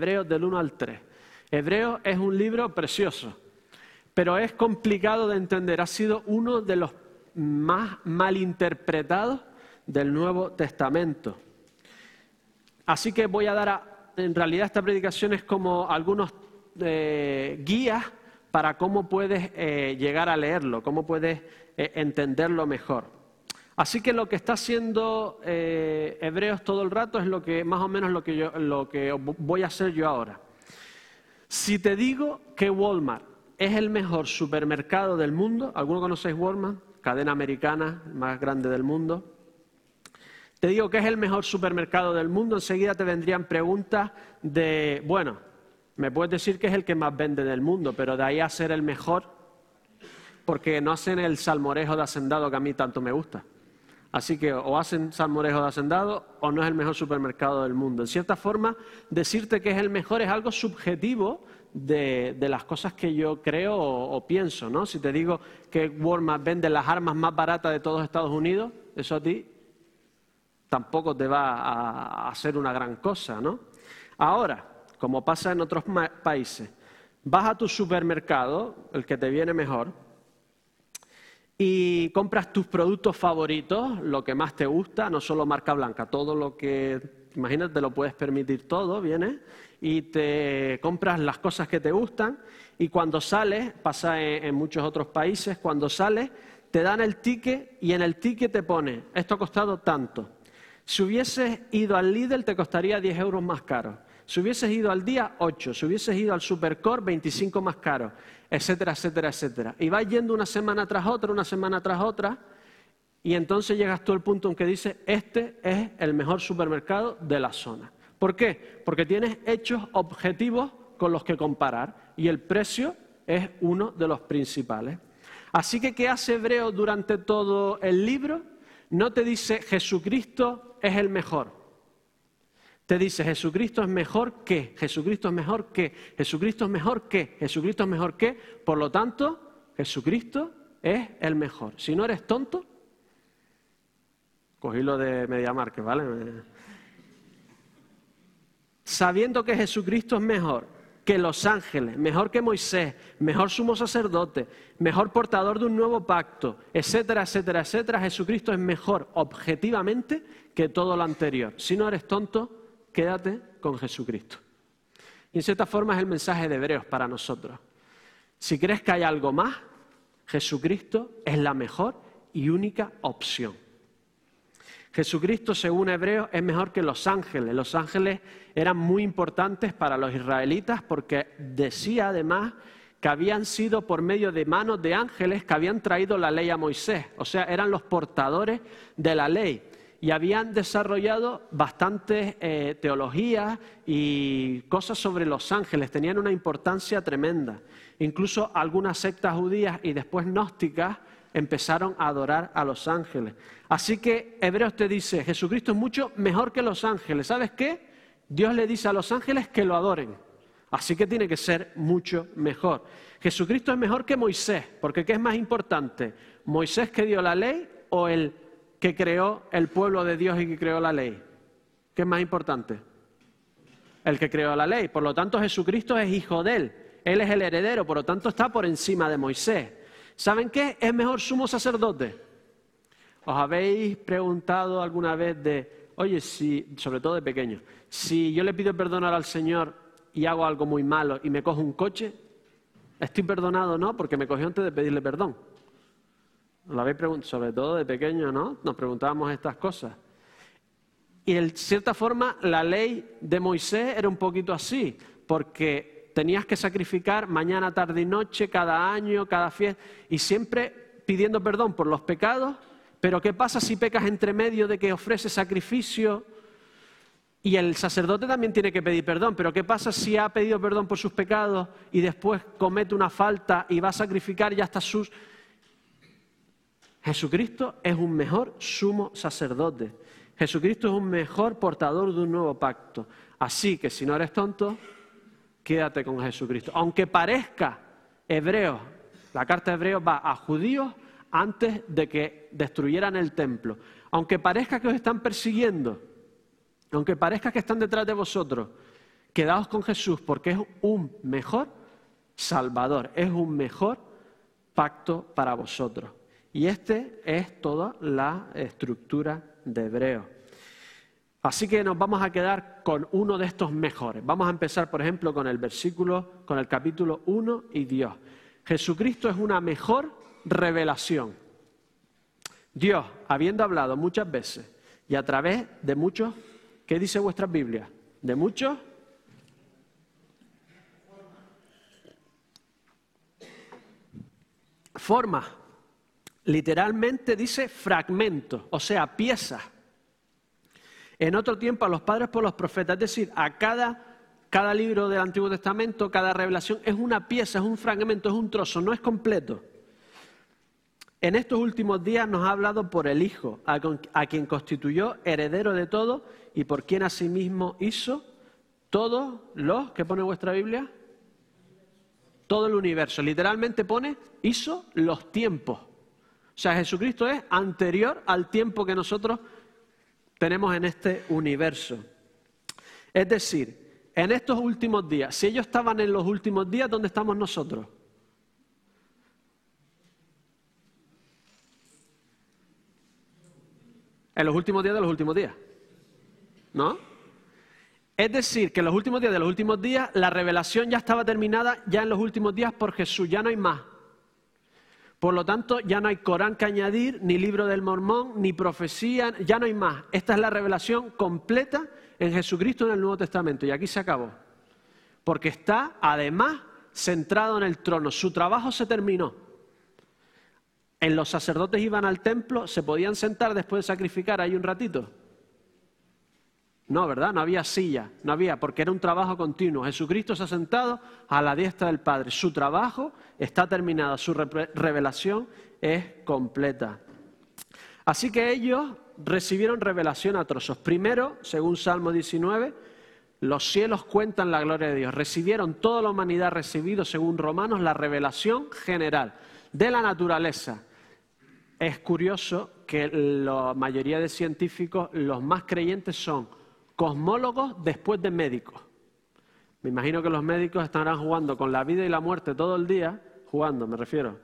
Hebreos del 1 al 3. Hebreos es un libro precioso, pero es complicado de entender. Ha sido uno de los más malinterpretados del Nuevo Testamento. Así que voy a dar, en realidad esta predicación es como algunos eh, guías para cómo puedes eh, llegar a leerlo, cómo puedes eh, entenderlo mejor. Así que lo que está haciendo Hebreos todo el rato es lo que más o menos lo que, yo, lo que voy a hacer yo ahora. Si te digo que Walmart es el mejor supermercado del mundo, ¿alguno conocéis Walmart? Cadena americana más grande del mundo. Te digo que es el mejor supermercado del mundo, enseguida te vendrían preguntas de, bueno, me puedes decir que es el que más vende del mundo, pero de ahí a ser el mejor, porque no hacen el salmorejo de hacendado que a mí tanto me gusta. Así que o hacen salmorejo de hacendado o no es el mejor supermercado del mundo. En cierta forma, decirte que es el mejor es algo subjetivo de, las cosas que yo creo o, pienso. ¿no? Si te digo que Walmart vende las armas más baratas de todos Estados Unidos, eso a ti tampoco te va a hacer una gran cosa, ¿no? Ahora, como pasa en otros países, vas a tu supermercado, el que te viene mejor, y compras tus productos favoritos, lo que más te gusta, no solo marca blanca, todo lo que, imagínate, te lo puedes permitir todo, viene, y te compras las cosas que te gustan, y cuando sales, pasa en, muchos otros países, cuando sales, te dan el ticket y en el ticket te pone, esto ha costado tanto si hubieses ido al Lidl te costaría 10 euros más caro. Si hubieses ido al día, 8. Si hubieses ido al Supercore, 25 más caro, etcétera, etcétera, etcétera. Y vas yendo una semana tras otra, una semana tras otra, y entonces llegas tú al punto en que dices, este es el mejor supermercado de la zona. ¿Por qué? Porque tienes hechos objetivos con los que comparar y el precio es uno de los principales. Así que, ¿qué hace Hebreo durante todo el libro? No te dice Jesucristo es el mejor. Te dice, Jesucristo es mejor que, Jesucristo es mejor que, Jesucristo es mejor que, Jesucristo es mejor que. Por lo tanto, Jesucristo es el mejor. Si no eres tonto, cogí lo de Mediamarket, ¿vale? Sabiendo que Jesucristo es mejor que los ángeles, mejor que Moisés, mejor sumo sacerdote, mejor portador de un nuevo pacto, etcétera, etcétera, etcétera, Jesucristo es mejor objetivamente que todo lo anterior. Si no eres tonto, quédate con Jesucristo. Y en cierta forma es el mensaje de Hebreos para nosotros. Si crees que hay algo más, Jesucristo es la mejor y única opción. Jesucristo, según Hebreos, es mejor que los ángeles. Los ángeles eran muy importantes para los israelitas porque decía además que habían sido por medio de manos de ángeles que habían traído la ley a Moisés. O sea, eran los portadores de la ley y habían desarrollado bastantes eh, teologías y cosas sobre los ángeles, tenían una importancia tremenda. Incluso algunas sectas judías y después gnósticas empezaron a adorar a los ángeles. Así que Hebreos te dice, Jesucristo es mucho mejor que los ángeles. ¿Sabes qué? Dios le dice a los ángeles que lo adoren. Así que tiene que ser mucho mejor. Jesucristo es mejor que Moisés, porque ¿qué es más importante? ¿Moisés que dio la ley o el que creó el pueblo de Dios y que creó la ley? ¿Qué es más importante? El que creó la ley. Por lo tanto, Jesucristo es hijo de él. Él es el heredero, por lo tanto está por encima de Moisés. ¿Saben qué? Es mejor sumo sacerdote. ¿Os habéis preguntado alguna vez de, oye, si, sobre todo de pequeño, si yo le pido perdonar al Señor y hago algo muy malo y me cojo un coche, ¿estoy perdonado o no? Porque me cogió antes de pedirle perdón. Lo habéis preguntado, sobre todo de pequeño, ¿no? Nos preguntábamos estas cosas. Y en cierta forma la ley de Moisés era un poquito así, porque tenías que sacrificar mañana, tarde y noche, cada año, cada fiesta, y siempre pidiendo perdón por los pecados, pero ¿qué pasa si pecas entre medio de que ofreces sacrificio? Y el sacerdote también tiene que pedir perdón, pero ¿qué pasa si ha pedido perdón por sus pecados y después comete una falta y va a sacrificar y hasta sus... Jesucristo es un mejor sumo sacerdote. Jesucristo es un mejor portador de un nuevo pacto. Así que si no eres tonto, quédate con Jesucristo. Aunque parezca hebreo, la carta de Hebreo va a judíos antes de que destruyeran el templo. Aunque parezca que os están persiguiendo, aunque parezca que están detrás de vosotros, Quedaos con Jesús porque es un mejor Salvador, es un mejor pacto para vosotros. Y este es toda la estructura de Hebreo. Así que nos vamos a quedar con uno de estos mejores. Vamos a empezar, por ejemplo, con el versículo, con el capítulo 1 y Dios. Jesucristo es una mejor revelación. Dios, habiendo hablado muchas veces y a través de muchos, ¿qué dice vuestra Biblia? De muchos formas. Literalmente dice fragmentos, o sea, piezas. En otro tiempo a los padres por los profetas, es decir, a cada, libro del Antiguo Testamento, cada revelación es una pieza, es un fragmento, es un trozo, no es completo. En estos últimos días nos ha hablado por el Hijo, a, quien constituyó heredero de todo y por quien asimismo hizo todos los, ¿qué pone vuestra Biblia? Todo el universo. Literalmente pone, hizo los tiempos. Sea, Jesucristo es anterior al tiempo que nosotros tenemos en este universo. Es decir, en estos últimos días, si ellos estaban en los últimos días, ¿dónde estamos nosotros? En los últimos días de los últimos días. ¿No? Es decir, que en los últimos días de los últimos días la revelación ya estaba terminada ya en los últimos días por Jesús, ya no hay más. Por lo tanto, ya no hay Corán que añadir, ni libro del Mormón, ni profecía, ya no hay más. Esta es la revelación completa en Jesucristo en el Nuevo Testamento y aquí se acabó. Porque está además centrado en el trono. Su trabajo se terminó. En los sacerdotes iban al templo, se podían sentar después de sacrificar ahí un ratito. No, ¿verdad? No había silla, no había, porque era un trabajo continuo. Jesucristo se ha sentado a la diestra del Padre. Su trabajo está terminado, su revelación es completa. Así que ellos recibieron revelación a trozos. Primero, según Salmo 19, los cielos cuentan la gloria de Dios. Recibieron toda la humanidad, recibido, según Romanos, la revelación general de la naturaleza, es curioso que la mayoría de científicos, los más creyentes son cosmólogos después de médicos. Me imagino que los médicos estarán jugando con la vida y la muerte todo el día, jugando me refiero,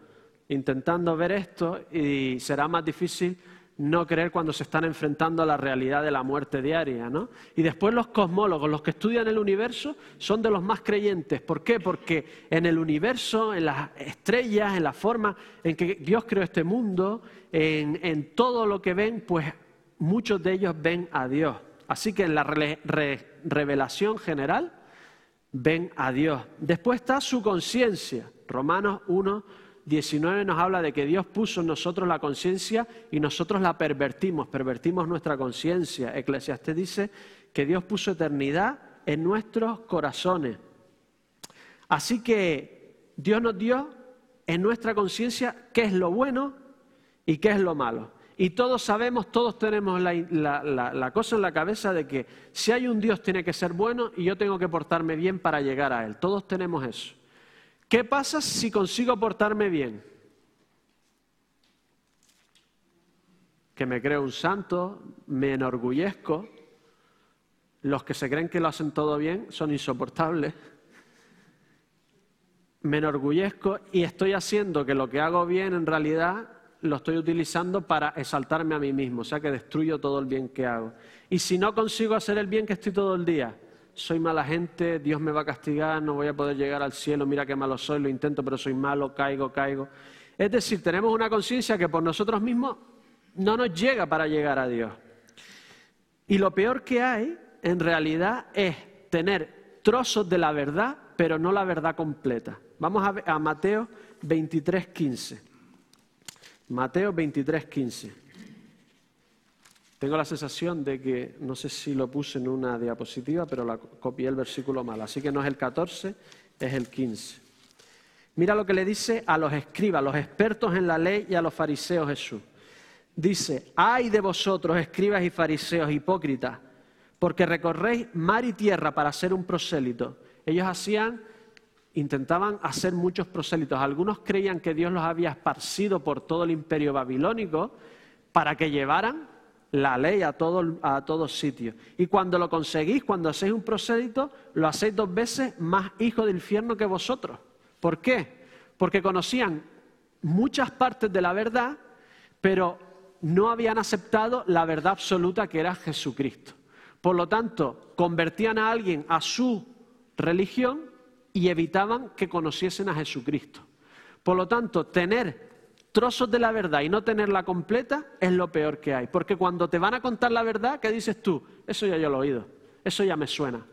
intentando ver esto y será más difícil no creer cuando se están enfrentando a la realidad de la muerte diaria, ¿no? Y después los cosmólogos, los que estudian el universo, son de los más creyentes. ¿Por qué? Porque en el universo, en las estrellas, en la forma en que Dios creó este mundo, en, todo lo que ven, pues muchos de ellos ven a Dios. Así que en la revelación general ven a Dios. Después está su conciencia. Romanos 1, 19 nos habla de que Dios puso en nosotros la conciencia y nosotros la pervertimos, pervertimos nuestra conciencia. Eclesiastés dice que Dios puso eternidad en nuestros corazones. Así que Dios nos dio en nuestra conciencia qué es lo bueno y qué es lo malo. Y todos sabemos, todos tenemos la, cosa en la cabeza de que si hay un Dios tiene que ser bueno y yo tengo que portarme bien para llegar a Él. Todos tenemos eso. ¿Qué pasa si consigo portarme bien? Que me creo un santo, me enorgullezco. Los que se creen que lo hacen todo bien son insoportables. Me enorgullezco y estoy haciendo que lo que hago bien en realidad lo estoy utilizando para exaltarme a mí mismo, o sea que destruyo todo el bien que hago. Y si no consigo hacer el bien que estoy todo el día, soy mala gente, Dios me va a castigar, no voy a poder llegar al cielo, mira qué malo soy, lo intento, pero soy malo, caigo, caigo. Es decir, tenemos una conciencia que por nosotros mismos no nos llega para llegar a Dios. Y lo peor que hay, en realidad, es tener trozos de la verdad, pero no la verdad completa. Vamos a, a Mateo 23, 15. Mateo 23, 15. Tengo la sensación de que, no sé si lo puse en una diapositiva, pero la copié el versículo mal. Así que no es el 14, es el 15. Mira lo que le dice a los escribas, los expertos en la ley y a los fariseos Jesús. Dice, ay de vosotros, escribas y fariseos hipócritas, porque recorréis mar y tierra para ser un prosélito. Ellos hacían, intentaban hacer muchos prosélitos. Algunos creían que Dios los había esparcido por todo el imperio babilónico para que llevaran la ley a, todo, a todos sitios. Y cuando lo conseguís, cuando hacéis un prosélito, lo hacéis dos veces más hijo del infierno que vosotros. ¿Por qué? Porque conocían muchas partes de la verdad, pero no habían aceptado la verdad absoluta que era Jesucristo. Por lo tanto, convertían a alguien a su religión y evitaban que conociesen a Jesucristo. Por lo tanto, tener trozos de la verdad y no tenerla completa es lo peor que hay. Porque cuando te van a contar la verdad, ¿qué dices tú? Eso ya yo lo he oído, eso ya me suena.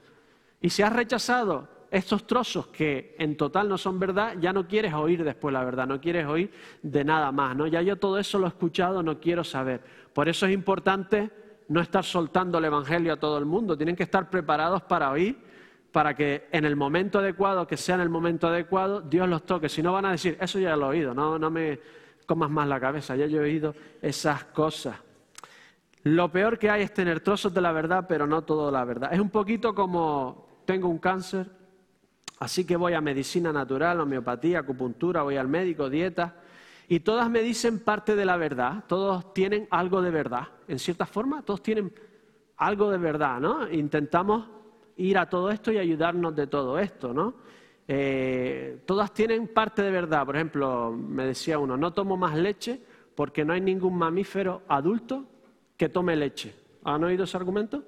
Y si has rechazado estos trozos que en total no son verdad, ya no quieres oír después la verdad, no quieres oír de nada más, ¿no? Ya yo todo eso lo he escuchado, no quiero saber. Por eso es importante no estar soltando el Evangelio a todo el mundo, tienen que estar preparados para oír, para que en el momento adecuado, que sea en el momento adecuado, Dios los toque. Si no van a decir, eso ya lo he oído, no, no me comas más la cabeza, ya yo he oído esas cosas. Lo peor que hay es tener trozos de la verdad, pero no toda la verdad. Es un poquito como tengo un cáncer, así que voy a medicina natural, homeopatía, acupuntura, voy al médico, dieta, y todas me dicen parte de la verdad, todos tienen algo de verdad, en cierta forma, todos tienen algo de verdad, ¿no? Intentamos ir a todo esto y ayudarnos de todo esto, ¿no? Eh, todas tienen parte de verdad. Por ejemplo, me decía uno, no tomo más leche porque no hay ningún mamífero adulto que tome leche. ¿Han oído ese argumento?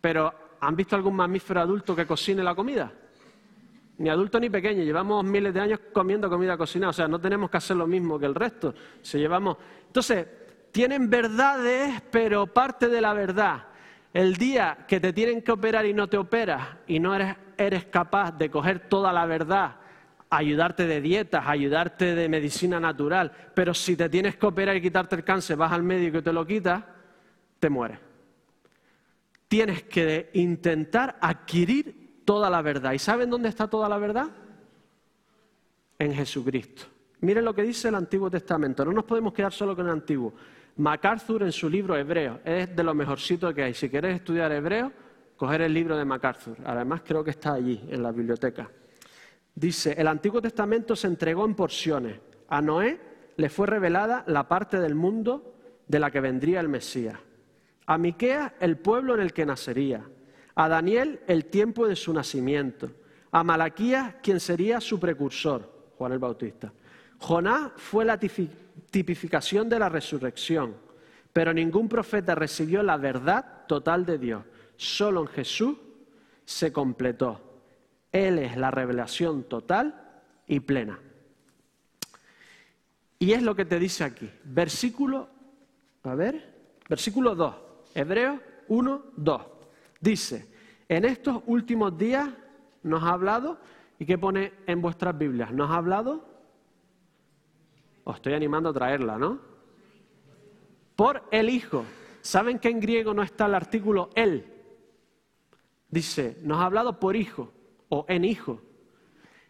Pero, ¿han visto algún mamífero adulto que cocine la comida? Ni adulto ni pequeño. Llevamos miles de años comiendo comida cocinada. O sea, no tenemos que hacer lo mismo que el resto. Se llevamos... Entonces, tienen verdades, pero parte de la verdad. El día que te tienen que operar y no te operas y no eres, eres capaz de coger toda la verdad, ayudarte de dietas, ayudarte de medicina natural, pero si te tienes que operar y quitarte el cáncer, vas al médico y te lo quitas, te mueres. Tienes que intentar adquirir toda la verdad. ¿Y saben dónde está toda la verdad? En Jesucristo. Miren lo que dice el Antiguo Testamento. No nos podemos quedar solo con el Antiguo. MacArthur en su libro Hebreo es de lo mejorcito que hay. Si quieres estudiar hebreo, coger el libro de MacArthur. Además creo que está allí, en la biblioteca. Dice, el Antiguo Testamento se entregó en porciones. A Noé le fue revelada la parte del mundo de la que vendría el Mesías. A Miqueas el pueblo en el que nacería. A Daniel el tiempo de su nacimiento. A Malaquías quien sería su precursor, Juan el Bautista. Jonás fue la tipificación de la resurrección, pero ningún profeta recibió la verdad total de Dios. Solo en Jesús se completó. Él es la revelación total y plena. Y es lo que te dice aquí. Versículo, a ver, versículo 2, Hebreos 1, 2. Dice, en estos últimos días nos ha hablado, ¿y qué pone en vuestras Biblias? Nos ha hablado os estoy animando a traerla, ¿no? Por el Hijo. ¿Saben que en griego no está el artículo él? Dice, nos ha hablado por hijo o en hijo.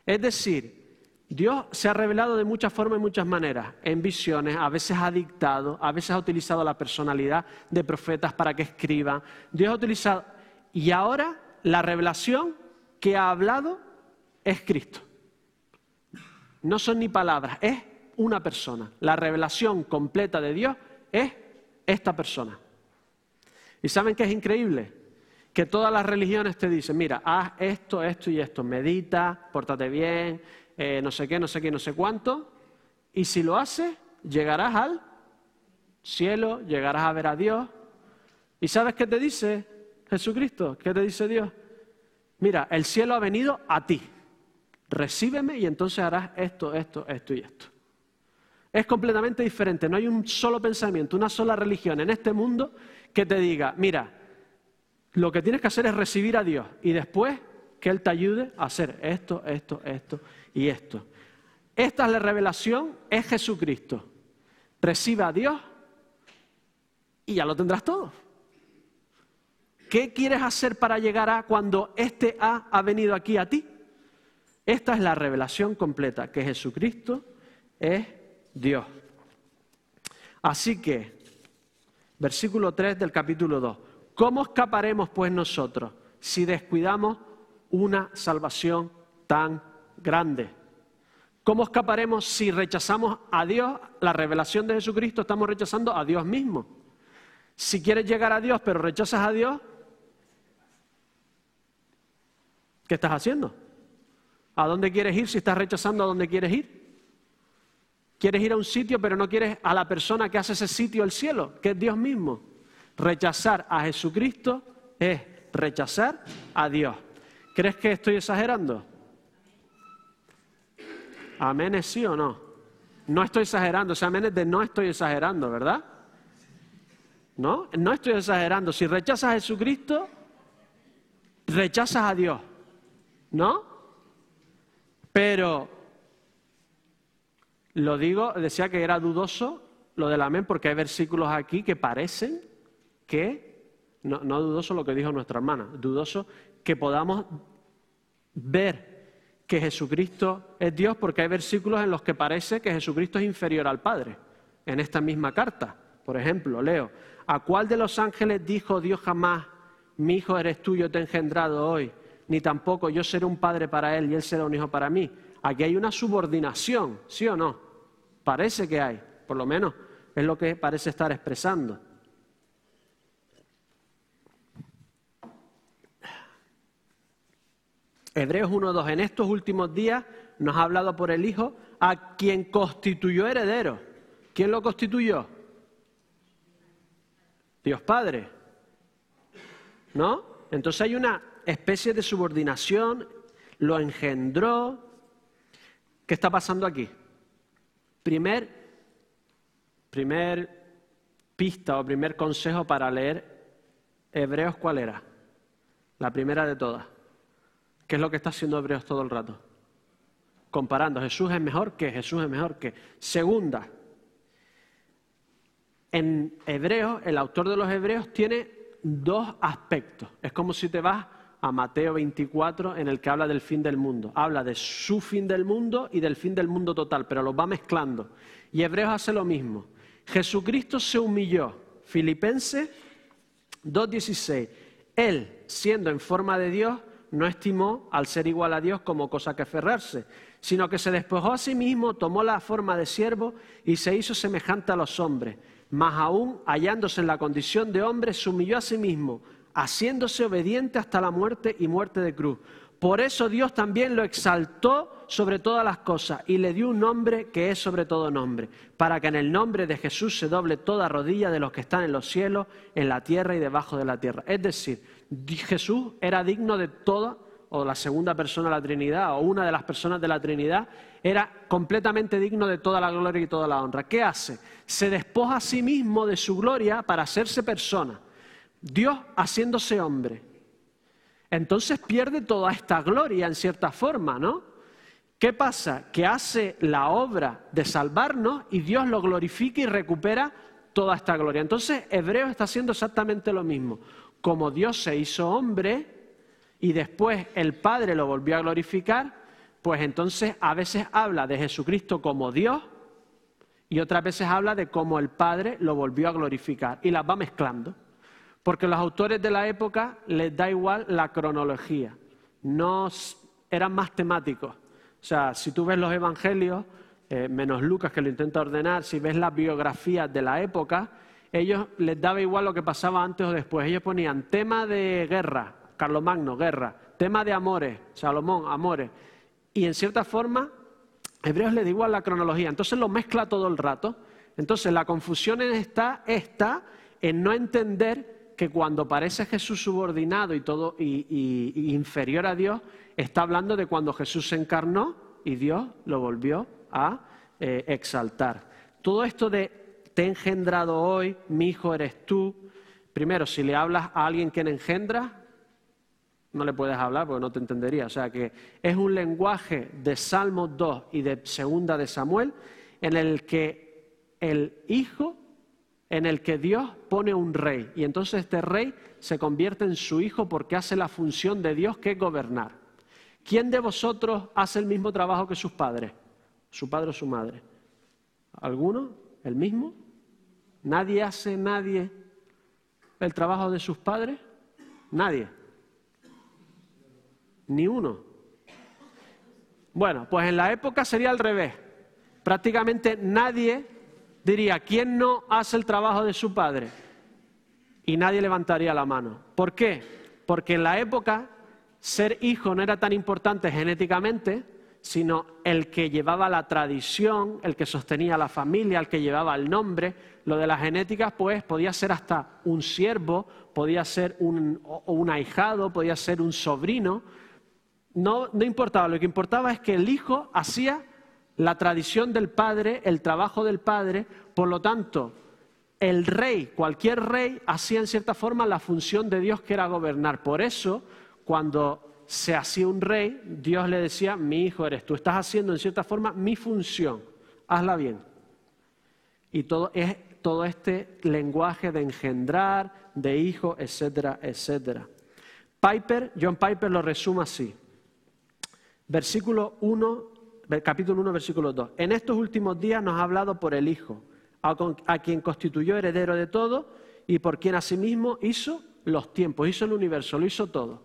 Es decir, Dios se ha revelado de muchas formas y muchas maneras, en visiones, a veces ha dictado, a veces ha utilizado la personalidad de profetas para que escriban. Dios ha utilizado, y ahora la revelación que ha hablado es Cristo. No son ni palabras, es una persona. La revelación completa de Dios es esta persona. ¿Y saben qué es increíble? Que todas las religiones te dicen, mira, haz esto, esto y esto, medita, pórtate bien, eh, no sé qué, no sé qué, no sé cuánto, y si lo haces, llegarás al cielo, llegarás a ver a Dios. ¿Y sabes qué te dice Jesucristo? ¿Qué te dice Dios? Mira, el cielo ha venido a ti. Recíbeme y entonces harás esto, esto, esto y esto es completamente diferente. No hay un solo pensamiento, una sola religión en este mundo que te diga, mira, lo que tienes que hacer es recibir a Dios y después que Él te ayude a hacer esto, esto, esto y esto. Esta es la revelación, es Jesucristo. Recibe a Dios y ya lo tendrás todo. ¿Qué quieres hacer para llegar a cuando este A ha venido aquí a ti? Esta es la revelación completa, que Jesucristo es Dios. Así que, versículo 3 del capítulo 2, ¿cómo escaparemos pues nosotros si descuidamos una salvación tan grande? ¿Cómo escaparemos si rechazamos a Dios, la revelación de Jesucristo, estamos rechazando a Dios mismo? Si quieres llegar a Dios pero rechazas a Dios, ¿qué estás haciendo? ¿A dónde quieres ir si estás rechazando a dónde quieres ir? Quieres ir a un sitio pero no quieres a la persona que hace ese sitio el cielo, que es Dios mismo. Rechazar a Jesucristo es rechazar a Dios. ¿Crees que estoy exagerando? Amén es sí o no. No estoy exagerando, ese amén es de no estoy exagerando, ¿verdad? No, no estoy exagerando. Si rechazas a Jesucristo, rechazas a Dios, ¿no? Pero lo digo, decía que era dudoso lo del amén porque hay versículos aquí que parecen que, no, no dudoso lo que dijo nuestra hermana, dudoso que podamos ver que Jesucristo es Dios porque hay versículos en los que parece que Jesucristo es inferior al Padre. En esta misma carta, por ejemplo, leo, ¿a cuál de los ángeles dijo Dios jamás, mi hijo eres tú, yo te he engendrado hoy? Ni tampoco yo seré un padre para él y él será un hijo para mí. Aquí hay una subordinación, ¿sí o no? Parece que hay, por lo menos es lo que parece estar expresando. Hebreos 1.2, en estos últimos días nos ha hablado por el Hijo a quien constituyó heredero. ¿Quién lo constituyó? Dios Padre. ¿No? Entonces hay una especie de subordinación, lo engendró. ¿Qué está pasando aquí? Primer, primer pista o primer consejo para leer Hebreos, ¿cuál era? La primera de todas. ¿Qué es lo que está haciendo Hebreos todo el rato? Comparando, Jesús es mejor que, Jesús es mejor que. Segunda, en Hebreos, el autor de los Hebreos tiene dos aspectos. Es como si te vas a Mateo 24 en el que habla del fin del mundo. Habla de su fin del mundo y del fin del mundo total, pero los va mezclando. Y Hebreos hace lo mismo. Jesucristo se humilló. Filipenses 2.16. Él, siendo en forma de Dios, no estimó al ser igual a Dios como cosa que aferrarse, sino que se despojó a sí mismo, tomó la forma de siervo y se hizo semejante a los hombres. Mas aún, hallándose en la condición de hombre, se humilló a sí mismo, haciéndose obediente hasta la muerte y muerte de cruz. Por eso Dios también lo exaltó sobre todas las cosas y le dio un nombre que es sobre todo nombre, para que en el nombre de Jesús se doble toda rodilla de los que están en los cielos, en la tierra y debajo de la tierra. Es decir, Jesús era digno de toda, o la segunda persona de la Trinidad, o una de las personas de la Trinidad, era completamente digno de toda la gloria y toda la honra. ¿Qué hace? Se despoja a sí mismo de su gloria para hacerse persona. Dios haciéndose hombre. Entonces pierde toda esta gloria en cierta forma, ¿no? ¿Qué pasa? Que hace la obra de salvarnos y Dios lo glorifica y recupera toda esta gloria. Entonces Hebreo está haciendo exactamente lo mismo como Dios se hizo hombre y después el Padre lo volvió a glorificar, pues entonces a veces habla de Jesucristo como Dios y otras veces habla de cómo el Padre lo volvió a glorificar y las va mezclando. Porque los autores de la época les da igual la cronología, no eran más temáticos. O sea, si tú ves los evangelios, eh, menos Lucas que lo intenta ordenar, si ves las biografías de la época, ellos les daba igual lo que pasaba antes o después. Ellos ponían tema de guerra, Carlomagno, guerra, tema de amores, Salomón, amores. Y en cierta forma, Hebreos les da igual la cronología. Entonces lo mezcla todo el rato. Entonces la confusión está, está en no entender que cuando parece Jesús subordinado y todo y, inferior a Dios, está hablando de cuando Jesús se encarnó y Dios lo volvió a eh, exaltar. Todo esto de te he engendrado hoy, mi hijo eres tú. Primero, si le hablas a alguien que engendra, no le puedes hablar porque no te entendería. O sea que es un lenguaje de Salmos 2 y de Segunda de Samuel en el que el hijo, en el que Dios pone un rey. Y entonces este rey se convierte en su hijo porque hace la función de Dios que es gobernar. ¿Quién de vosotros hace el mismo trabajo que sus padres? ¿Su padre o su madre? ¿Alguno? ¿El mismo? ¿Nadie hace nadie el trabajo de sus padres? Nadie. Ni uno. Bueno, pues en la época sería al revés. Prácticamente nadie diría, ¿quién no hace el trabajo de su padre? y nadie levantaría la mano. ¿Por qué? Porque en la época ser hijo no era tan importante genéticamente, sino el que llevaba la tradición, el que sostenía la familia, el que llevaba el nombre. Lo de la genética, pues, podía ser hasta un siervo, podía ser un, un ahijado, podía ser un sobrino. No, no importaba, lo que importaba es que el hijo hacía la tradición del padre, el trabajo del padre, por lo tanto, el rey, cualquier rey, hacía en cierta forma la función de Dios que era gobernar. Por eso, cuando se hacía un rey, Dios le decía, mi hijo eres tú, estás haciendo en cierta forma mi función, hazla bien. Y todo es todo este lenguaje de engendrar, de hijo, etcétera, etcétera. Piper, John Piper lo resume así. Versículo 1, capítulo 1, versículo 2. En estos últimos días nos ha hablado por el Hijo, a quien constituyó heredero de todo y por quien asimismo hizo los tiempos, hizo el universo, lo hizo todo.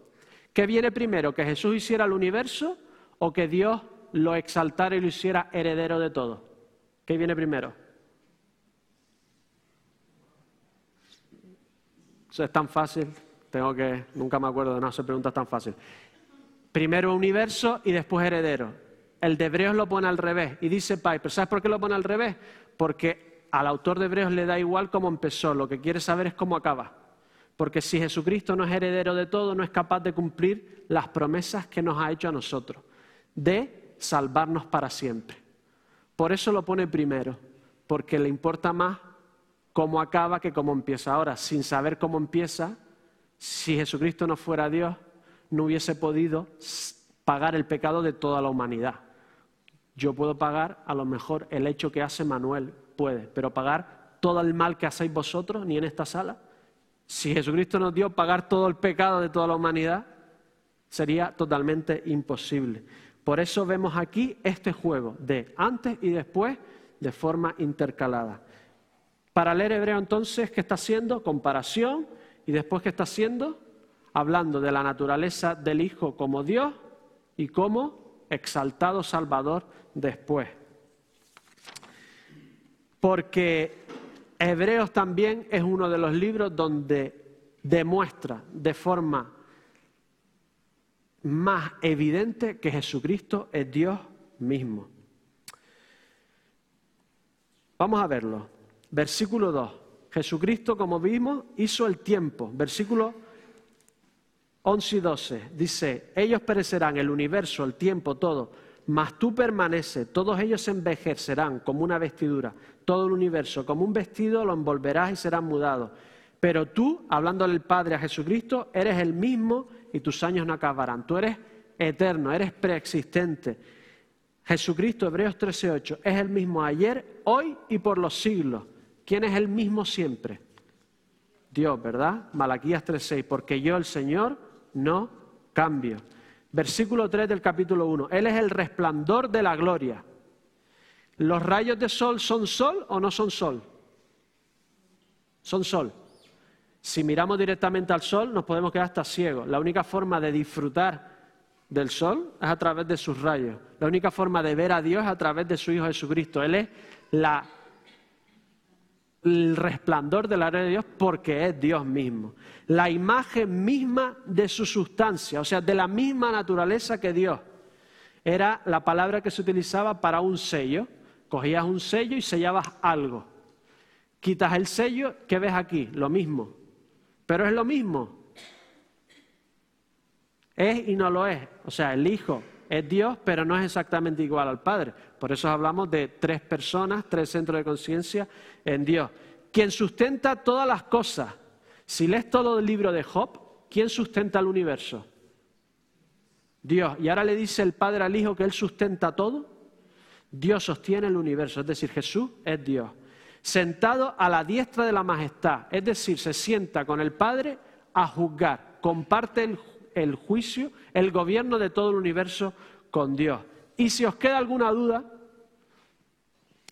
¿Qué viene primero? ¿Que Jesús hiciera el universo o que Dios lo exaltara y lo hiciera heredero de todo? ¿Qué viene primero? Eso es tan fácil, tengo que, nunca me acuerdo de no hacer preguntas tan fáciles. Primero universo y después heredero. El de Hebreos lo pone al revés y dice Piper, ¿sabes por qué lo pone al revés? Porque al autor de Hebreos le da igual cómo empezó, lo que quiere saber es cómo acaba. Porque si Jesucristo no es heredero de todo, no es capaz de cumplir las promesas que nos ha hecho a nosotros, de salvarnos para siempre. Por eso lo pone primero, porque le importa más cómo acaba que cómo empieza. Ahora, sin saber cómo empieza, si Jesucristo no fuera Dios, no hubiese podido pagar el pecado de toda la humanidad. Yo puedo pagar a lo mejor el hecho que hace Manuel, puede, pero pagar todo el mal que hacéis vosotros, ni en esta sala. Si Jesucristo nos dio pagar todo el pecado de toda la humanidad, sería totalmente imposible. Por eso vemos aquí este juego de antes y después de forma intercalada. Para leer hebreo entonces, ¿qué está haciendo? Comparación y después ¿qué está haciendo? Hablando de la naturaleza del Hijo como Dios y como exaltado Salvador después. Porque Hebreos también es uno de los libros donde demuestra de forma más evidente que Jesucristo es Dios mismo. Vamos a verlo. Versículo 2. Jesucristo, como vimos, hizo el tiempo. Versículo 11 y 12 dice, ellos perecerán, el universo, el tiempo, todo, mas tú permaneces, todos ellos se envejecerán como una vestidura, todo el universo, como un vestido lo envolverás y serán mudados. Pero tú, hablando del Padre a Jesucristo, eres el mismo y tus años no acabarán. Tú eres eterno, eres preexistente. Jesucristo, Hebreos 13:8, es el mismo ayer, hoy y por los siglos. ¿Quién es el mismo siempre? Dios, ¿verdad? Malaquías 3:6, porque yo, el Señor, no cambio. Versículo 3 del capítulo 1. Él es el resplandor de la gloria. ¿Los rayos de sol son sol o no son sol? Son sol. Si miramos directamente al sol nos podemos quedar hasta ciegos. La única forma de disfrutar del sol es a través de sus rayos. La única forma de ver a Dios es a través de su Hijo Jesucristo. Él es la el resplandor de la gloria de Dios porque es Dios mismo. La imagen misma de su sustancia, o sea, de la misma naturaleza que Dios. Era la palabra que se utilizaba para un sello. Cogías un sello y sellabas algo. Quitas el sello, ¿qué ves aquí? Lo mismo. Pero es lo mismo. Es y no lo es. O sea, el Hijo es Dios, pero no es exactamente igual al Padre. Por eso hablamos de tres personas, tres centros de conciencia en Dios. Quien sustenta todas las cosas. Si lees todo el libro de Job, ¿quién sustenta el universo? Dios. Y ahora le dice el Padre al Hijo que Él sustenta todo. Dios sostiene el universo, es decir, Jesús es Dios. Sentado a la diestra de la majestad, es decir, se sienta con el Padre a juzgar, comparte el el juicio, el gobierno de todo el universo con Dios. Y si os queda alguna duda,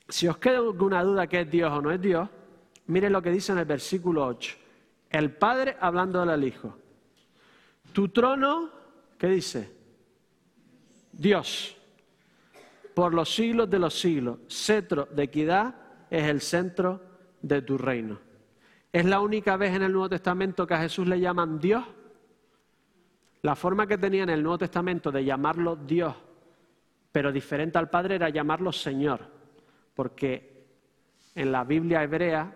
si os queda alguna duda que es Dios o no es Dios, miren lo que dice en el versículo 8. El Padre hablando al Hijo. Tu trono, ¿qué dice? Dios. Por los siglos de los siglos, cetro de equidad es el centro de tu reino. ¿Es la única vez en el Nuevo Testamento que a Jesús le llaman Dios? La forma que tenía en el Nuevo Testamento de llamarlo Dios, pero diferente al Padre, era llamarlo Señor, porque en la Biblia hebrea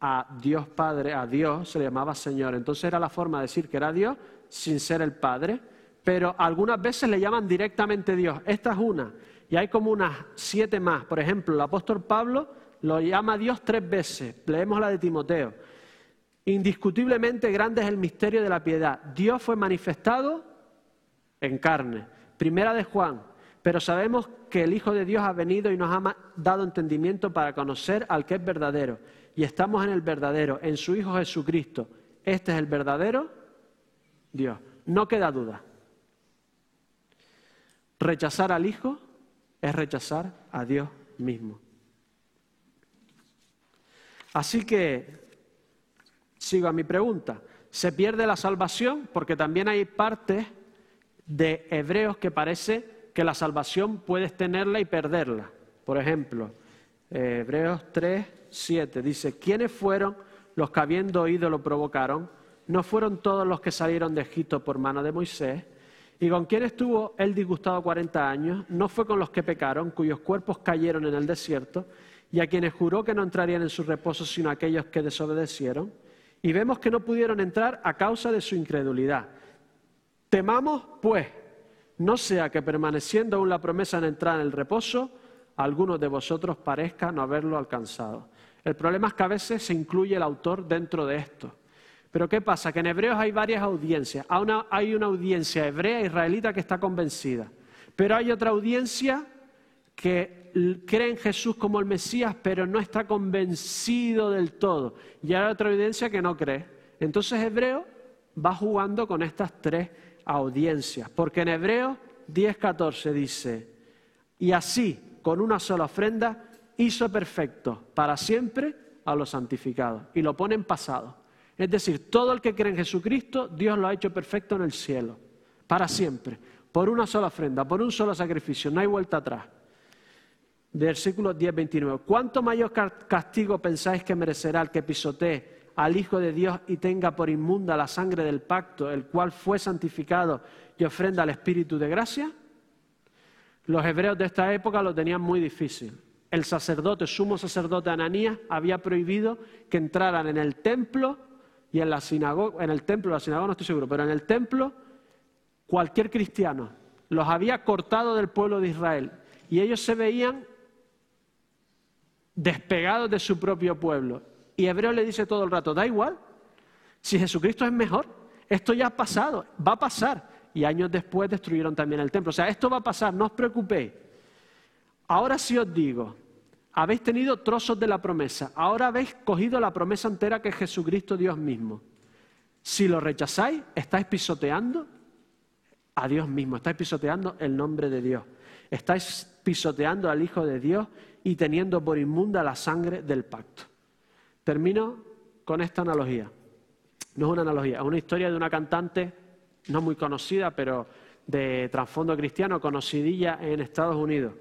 a Dios Padre, a Dios se le llamaba Señor. Entonces era la forma de decir que era Dios sin ser el Padre, pero algunas veces le llaman directamente Dios. Esta es una, y hay como unas siete más. Por ejemplo, el apóstol Pablo lo llama Dios tres veces. Leemos la de Timoteo. Indiscutiblemente grande es el misterio de la piedad. Dios fue manifestado en carne. Primera de Juan. Pero sabemos que el Hijo de Dios ha venido y nos ha dado entendimiento para conocer al que es verdadero. Y estamos en el verdadero, en su Hijo Jesucristo. Este es el verdadero Dios. No queda duda. Rechazar al Hijo es rechazar a Dios mismo. Así que, sigo a mi pregunta, ¿se pierde la salvación? Porque también hay partes de hebreos que parece que la salvación puedes tenerla y perderla. Por ejemplo, Hebreos 3, 7 dice, ¿quiénes fueron los que habiendo oído lo provocaron? ¿No fueron todos los que salieron de Egipto por mano de Moisés? ¿Y con quién estuvo él disgustado cuarenta años? ¿No fue con los que pecaron, cuyos cuerpos cayeron en el desierto? y a quienes juró que no entrarían en su reposo sino aquellos que desobedecieron, y vemos que no pudieron entrar a causa de su incredulidad. Temamos, pues, no sea que permaneciendo aún la promesa en entrar en el reposo, algunos de vosotros parezca no haberlo alcanzado. El problema es que a veces se incluye el autor dentro de esto. Pero ¿qué pasa? Que en Hebreos hay varias audiencias. Hay una audiencia hebrea israelita que está convencida, pero hay otra audiencia que cree en Jesús como el Mesías, pero no está convencido del todo. Y hay otra evidencia que no cree. Entonces Hebreo va jugando con estas tres audiencias, porque en Hebreo 10:14 dice, y así, con una sola ofrenda, hizo perfecto para siempre a los santificados. Y lo pone en pasado. Es decir, todo el que cree en Jesucristo, Dios lo ha hecho perfecto en el cielo, para siempre, por una sola ofrenda, por un solo sacrificio, no hay vuelta atrás versículo 10, 29. ¿Cuánto mayor castigo pensáis que merecerá el que pisotee al Hijo de Dios y tenga por inmunda la sangre del pacto, el cual fue santificado y ofrenda al Espíritu de gracia? Los hebreos de esta época lo tenían muy difícil. El sacerdote, sumo sacerdote Ananías, había prohibido que entraran en el templo y en la sinagoga, en el templo, la sinagoga no estoy seguro, pero en el templo cualquier cristiano. Los había cortado del pueblo de Israel y ellos se veían despegados de su propio pueblo. Y Hebreo le dice todo el rato, da igual, si Jesucristo es mejor, esto ya ha pasado, va a pasar. Y años después destruyeron también el templo. O sea, esto va a pasar, no os preocupéis. Ahora sí os digo, habéis tenido trozos de la promesa, ahora habéis cogido la promesa entera que es Jesucristo Dios mismo. Si lo rechazáis, estáis pisoteando a Dios mismo, estáis pisoteando el nombre de Dios, estáis pisoteando al Hijo de Dios y teniendo por inmunda la sangre del pacto. Termino con esta analogía. No es una analogía, es una historia de una cantante no muy conocida, pero de trasfondo cristiano, conocidilla en Estados Unidos.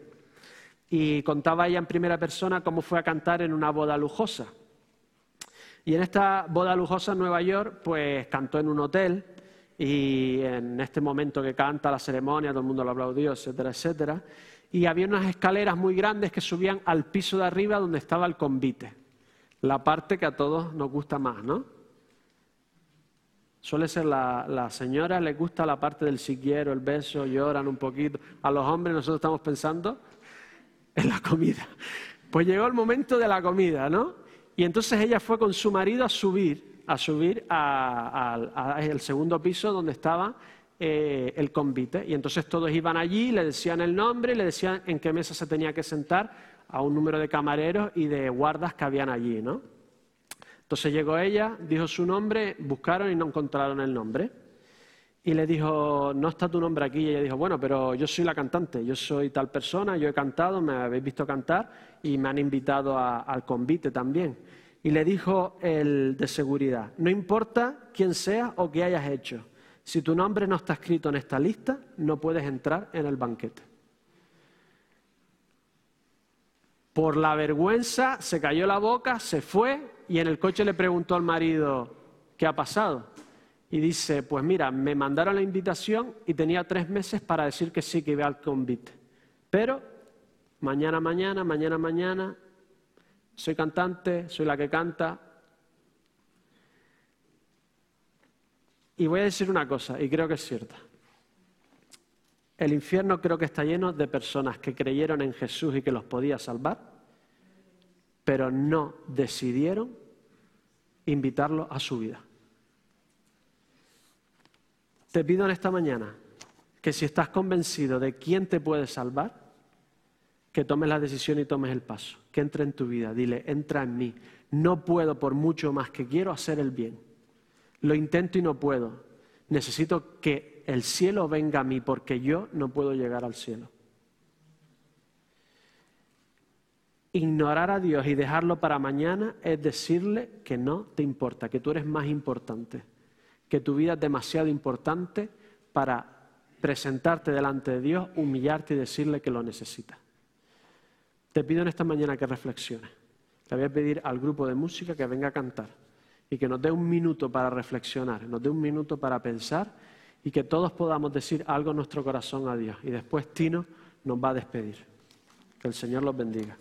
Y contaba ella en primera persona cómo fue a cantar en una boda lujosa. Y en esta boda lujosa en Nueva York, pues cantó en un hotel y en este momento que canta la ceremonia, todo el mundo lo aplaudió, etcétera, etcétera y había unas escaleras muy grandes que subían al piso de arriba donde estaba el convite, la parte que a todos nos gusta más, ¿no? Suele ser la, la señora les gusta la parte del siquiero, el beso, lloran un poquito. A los hombres nosotros estamos pensando en la comida. Pues llegó el momento de la comida, ¿no? Y entonces ella fue con su marido a subir, a subir al segundo piso donde estaba eh, el convite. Y entonces todos iban allí, le decían el nombre, le decían en qué mesa se tenía que sentar a un número de camareros y de guardas que habían allí, ¿no? Entonces llegó ella, dijo su nombre, buscaron y no encontraron el nombre. Y le dijo, no está tu nombre aquí. Y ella dijo, bueno, pero yo soy la cantante, yo soy tal persona, yo he cantado, me habéis visto cantar y me han invitado al convite también. Y le dijo el de seguridad, no importa quién sea o qué hayas hecho, si tu nombre no está escrito en esta lista, no puedes entrar en el banquete. Por la vergüenza se cayó la boca, se fue y en el coche le preguntó al marido, ¿qué ha pasado? Y dice, pues mira, me mandaron la invitación y tenía tres meses para decir que sí, que iba al convite. Pero mañana, mañana, mañana, mañana, soy cantante, soy la que canta. Y voy a decir una cosa, y creo que es cierta. El infierno creo que está lleno de personas que creyeron en Jesús y que los podía salvar, pero no decidieron invitarlo a su vida. Te pido en esta mañana que si estás convencido de quién te puede salvar, que tomes la decisión y tomes el paso, que entre en tu vida, dile, entra en mí, no puedo por mucho más que quiero hacer el bien, lo intento y no puedo, necesito que el cielo venga a mí porque yo no puedo llegar al cielo. Ignorar a Dios y dejarlo para mañana es decirle que no te importa, que tú eres más importante, que tu vida es demasiado importante para presentarte delante de Dios, humillarte y decirle que lo necesitas. Te pido en esta mañana que reflexiones. Le voy a pedir al grupo de música que venga a cantar y que nos dé un minuto para reflexionar, nos dé un minuto para pensar y que todos podamos decir algo en nuestro corazón a Dios. Y después Tino nos va a despedir. Que el Señor los bendiga.